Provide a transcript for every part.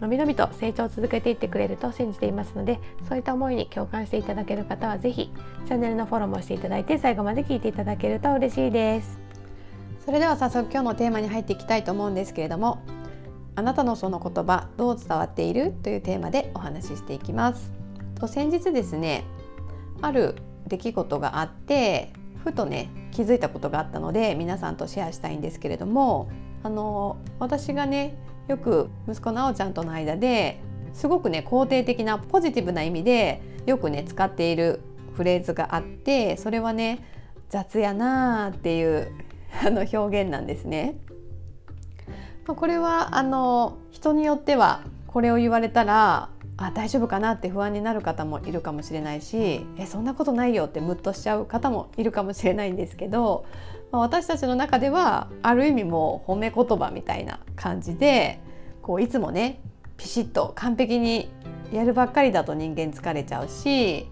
のびのびと成長を続けていってくれると信じていますのでそういった思いに共感していただける方は是非チャンネルのフォローもしていただいて最後まで聞いていただけると嬉しいです。それでは早速今日のテーマに入っていきたいと思うんですけれどもあなたのその言葉どう伝わっているというテーマでお話ししていきます。と先日ですねある出来事があってふとね気づいたことがあったので皆さんとシェアしたいんですけれどもあの私がねよく息子のあおちゃんとの間ですごくね肯定的なポジティブな意味でよくね使っているフレーズがあってそれはね雑やなーっていうあの表現なんですね。これはあの人によってはこれを言われたらあ大丈夫かなって不安になる方もいるかもしれないしえそんなことないよってムッとしちゃう方もいるかもしれないんですけど、私たちの中ではある意味もう褒め言葉みたいな感じでこういつもねピシッと完璧にやるばっかりだと人間疲れちゃうし、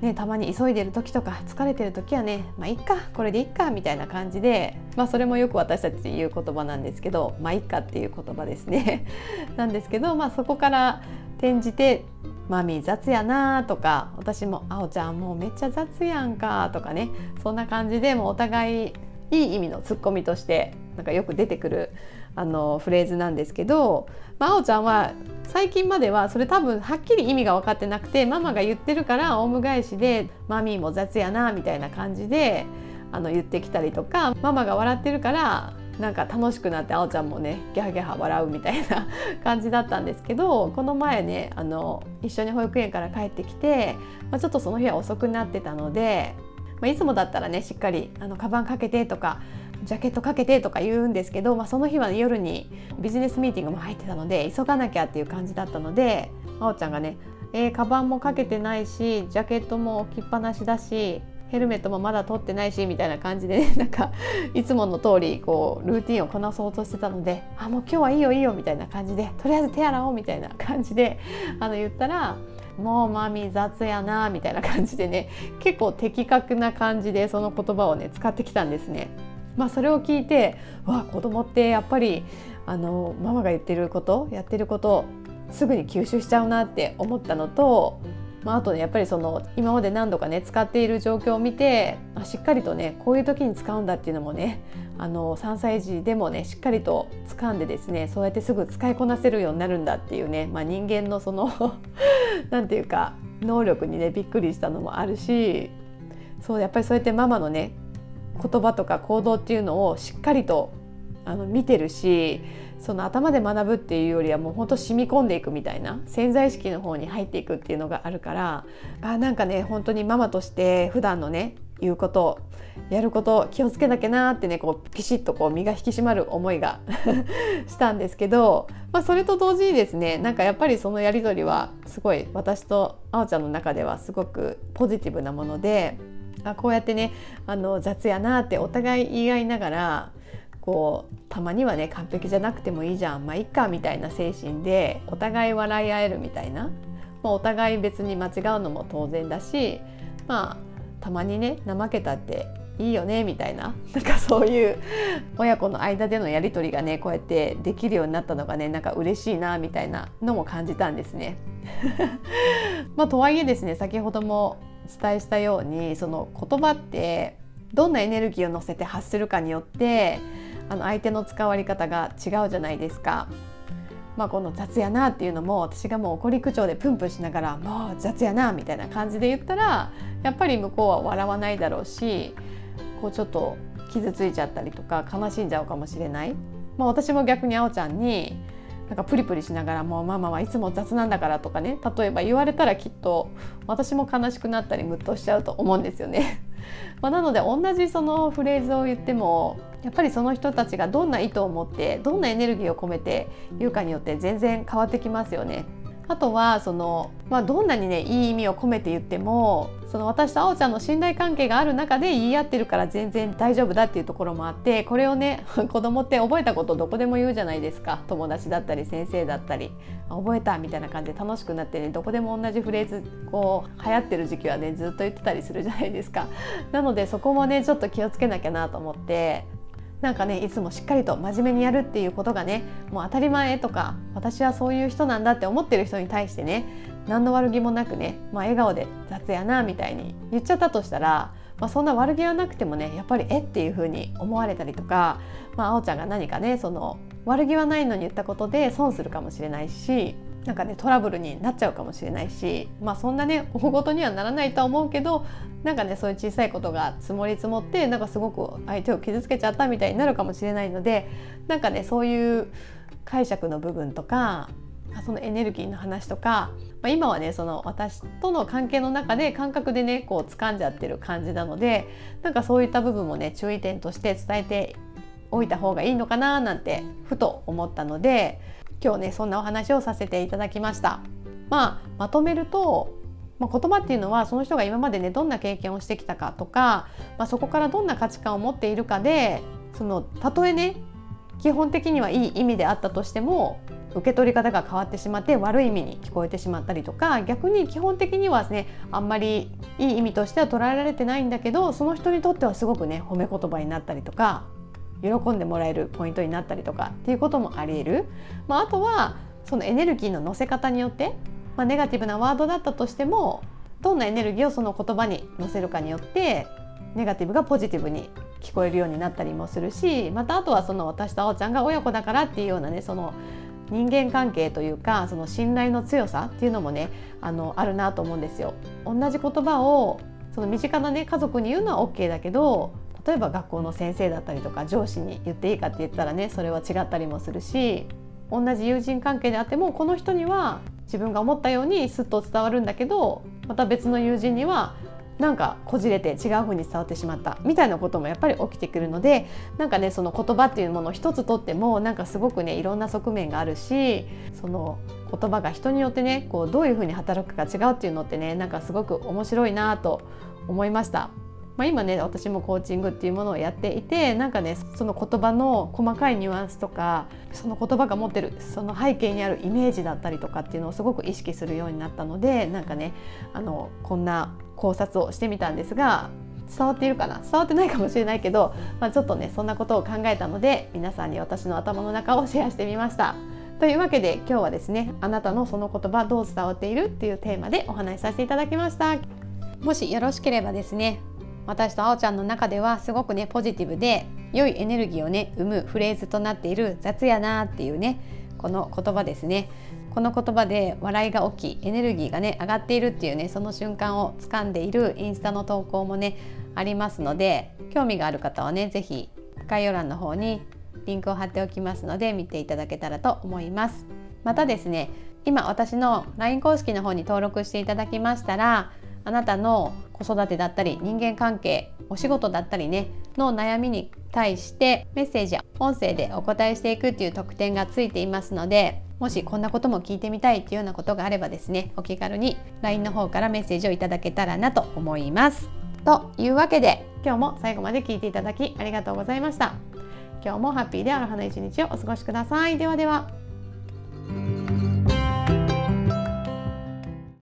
ね、たまに急いでる時とか疲れてる時はねまあいっかこれでいっかみたいな感じで、まあ、それもよく私たち言う言葉なんですけどまあいっかっていう言葉ですね。なんですけど、まあ、そこから転じて「マミー雑やな」とか私も「あおちゃんもうめっちゃ雑やんか」とかねそんな感じでもうお互いいい意味のツッコミとしてなんかよく出てくるあのフレーズなんですけど、まあ、おちゃんは最近まではそれ多分はっきり意味が分かってなくてママが言ってるからオウム返しで「マミーも雑やな」みたいな感じであの言ってきたりとかママが笑ってるからなんか楽しくなってあおちゃんもねギャハギャハ笑うみたいな感じだったんですけどこの前ねあの一緒に保育園から帰ってきて、まあ、ちょっとその日は遅くなってたので、まあ、いつもだったらねしっかりあのカバンかけてとかジャケットかけてとか言うんですけど、まあ、その日は夜にビジネスミーティングも入ってたので急がなきゃっていう感じだったのであおちゃんがね「えー、カバンもかけてないしジャケットも置きっぱなしだしヘルメットもまだ取ってないしみたいな感じで、ね、なんかいつもの通りこうルーティンをこなそうとしてたので「あもう今日はいいよいいよ」みたいな感じでとりあえず手洗おうみたいな感じであの言ったら「もうマミ雑やな」みたいな感じでね 結構的確な感じでその言葉をね使ってきたんですね。まあ、それを聞いてわ子供ってやっぱりあのママが言ってることやってることすぐに吸収しちゃうなって思ったのと、まあ、あとねやっぱりその今まで何度かね使っている状況を見てあしっかりとねこういう時に使うんだっていうのもねあの3歳児でもねしっかりと掴んでですねそうやってすぐ使いこなせるようになるんだっていうね、まあ、人間のその 何て言うか能力にねびっくりしたのもあるしそうやっぱりそうやってママのね言葉とか行動っていうのをしっかりとあの見てるしその頭で学ぶっていうよりはもうほんと染み込んでいくみたいな潜在意識の方に入っていくっていうのがあるからあなんかね本当にママとして普段のね言うことやること気をつけなきゃなってねこうピシッとこう身が引き締まる思いが したんですけど、まあ、それと同時にですねなんかやっぱりそのやり取りはすごい私とあおちゃんの中ではすごくポジティブなものであこうやってねあの雑やなってお互い言い合いながらこうたまにはね完璧じゃなくてもいいじゃんまあいっかみたいな精神でお互い笑い合えるみたいな、まあ、お互い別に間違うのも当然だしまあたまにね怠けたっていいよねみたいな なんかそういう親子の間でのやり取りがねこうやってできるようになったのがねなんか嬉しいなみたいなのも感じたんですね。まあ、とはいえですね先ほどもお伝えしたようにその言葉ってどんなエネルギーを乗せて発するかによってあの相手の使われ方が違うじゃないですか。まあ、この雑やなっていうのも私がもう怒り口調でプンプンしながら「もう雑やな」みたいな感じで言ったらやっぱり向こうは笑わないだろうしこうちょっと傷ついちゃったりとか悲しんじゃうかもしれない。まあ、私も逆にあおちゃんになんかプリプリしながらもうママはいつも雑なんだからとかね例えば言われたらきっと私も悲しくなったりムッとしちゃうと思うんですよね。まあ、なので同じそのフレーズを言ってもやっぱりその人たちがどんな意図を持ってどんなエネルギーを込めて言うかによって全然変わってきますよね。あとはその、まあ、どんなにねいい意味を込めて言ってもその私とあおちゃんの信頼関係がある中で言い合ってるから全然大丈夫だっていうところもあってこれをね 子供って覚えたことどこでも言うじゃないですか友達だったり先生だったり覚えたみたいな感じで楽しくなってねどこでも同じフレーズこう流行ってる時期はねずっと言ってたりするじゃないですか。なのでそこもねちょっと気をつけなきゃなと思ってなんかねいつもしっかりと真面目にやるっていうことがねもう当たり前とか私はそういう人なんだって思ってる人に対してね何の悪気もなくね、まあ、笑顔で雑やなみたいに言っちゃったとしたら、まあ、そんな悪気はなくてもねやっぱりえっていう風に思われたりとか、まあ、あおちゃんが何かねその悪気はないのに言ったことで損するかもしれないしなんかねトラブルになっちゃうかもしれないしまあそんなね大事にはならないとは思うけどなんかねそういう小さいことが積もり積もってなんかすごく相手を傷つけちゃったみたいになるかもしれないのでなんかねそういう解釈の部分とかそのエネルギーの話とか、まあ、今はねその私との関係の中で感覚でねこう掴んじゃってる感じなのでなんかそういった部分もね注意点として伝えておいた方がいいのかななんてふと思ったので今日ねそんなお話をさせていただきました。まあ、まとめると、まあ、言葉っていうのはその人が今までねどんな経験をしてきたかとか、まあ、そこからどんな価値観を持っているかでそのたとえね基本的にはいい意味であったとしても受け取り方が変わってしまって悪い意味に聞こえてしまったりとか逆に基本的にはですねあんまりいい意味としては捉えられてないんだけどその人にとってはすごくね褒め言葉になったりとか喜んでもらえるポイントになったりとかっていうこともありえる、まあ、あとはそのエネルギーの乗せ方によって、まあ、ネガティブなワードだったとしてもどんなエネルギーをその言葉に乗せるかによってネガティブがポジティブに聞こえるようになったりもするしまたあとはその私とあおちゃんが親子だからっていうようなねその人間関係というかその信頼の強さっていうのもねあのあるなと思うんですよ。同じ言葉をその身近なね家族に言うのは OK だけど例えば学校の先生だったりとか上司に言っていいかって言ったらねそれは違ったりもするし同じ友人関係であってもこの人には自分が思ったようにすっと伝わるんだけどまた別の友人にはなんかこじれて違う風に伝わってしまったみたいなこともやっぱり起きてくるのでなんかねその言葉っていうものを一つとってもなんかすごくねいろんな側面があるしその言葉が人によってねこうどういう風に働くか違うっていうのってねなんかすごく面白いなと思いました。まあ、今ね私もコーチングっていうものをやっていてなんかねその言葉の細かいニュアンスとかその言葉が持ってるその背景にあるイメージだったりとかっていうのをすごく意識するようになったのでなんかねあのこんな考察をしてみたんですが伝わっているかな？伝わってないかもしれないけど、まあ、ちょっとねそんなことを考えたので皆さんに私の頭の中をシェアしてみました。というわけで今日はですねあなたのその言葉どう伝わっているっていうテーマでお話しさせていただきました。もしよろしければですね私とあおちゃんの中ではすごくねポジティブで良いエネルギーをね生むフレーズとなっている雑やなっていうねこの言葉ですね。この言葉で笑いが起きエネルギーがね上がっているっていうねその瞬間をつかんでいるインスタの投稿もねありますので興味がある方はね是非概要欄の方にリンクを貼っておきますので見ていただけたらと思います。またですね今私の LINE 公式の方に登録していただきましたらあなたの子育てだったり人間関係お仕事だったりねの悩みに対してメッセージや音声でお答えしていくっていう特典がついていますのでもしこんなことも聞いてみたいっていうようなことがあればですねお気軽に LINE の方からメッセージをいただけたらなと思います。というわけで今日も最後まで聞いていただきありがとうございました。今日もハッピーである花一日をお過ごしください。ではでは。